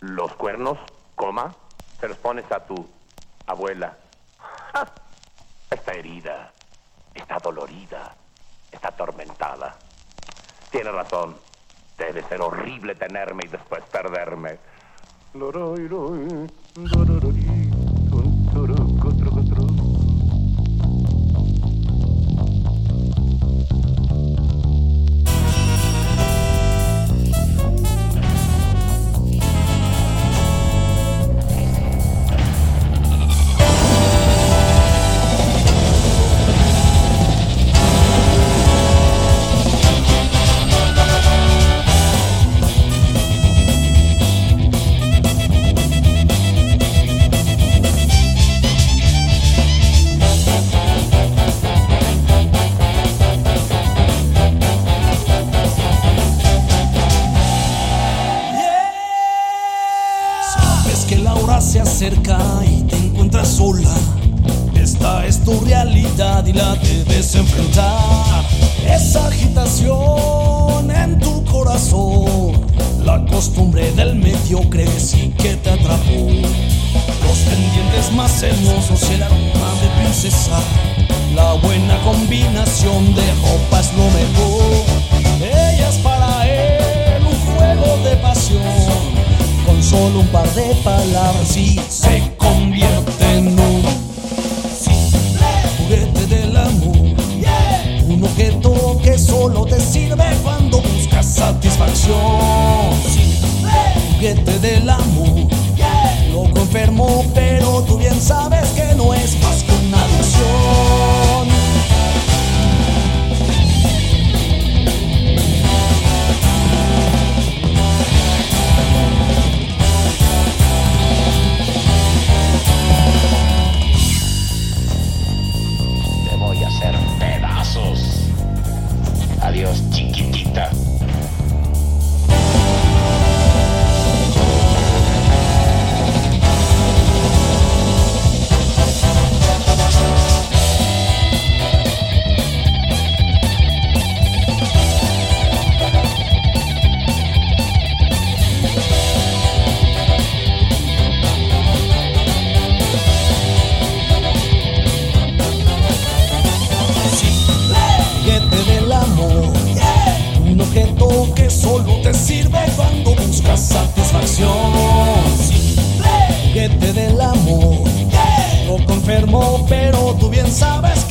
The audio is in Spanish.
Los cuernos, coma, se los pones a tu abuela. ¡Ja! Está herida, está dolorida, está atormentada. Tiene razón. Debe ser horrible tenerme y después perderme. Que la hora se acerca y te encuentras sola. Esta es tu realidad y la debes enfrentar. Esa agitación en tu corazón, la costumbre del mediocre sí que te atrapó. Los pendientes más hermosos el aroma de princesa. La buena combinación de ropa solo un par de palabras y se convierte juguete del amor. Poco enfermo, pero tú bien sabes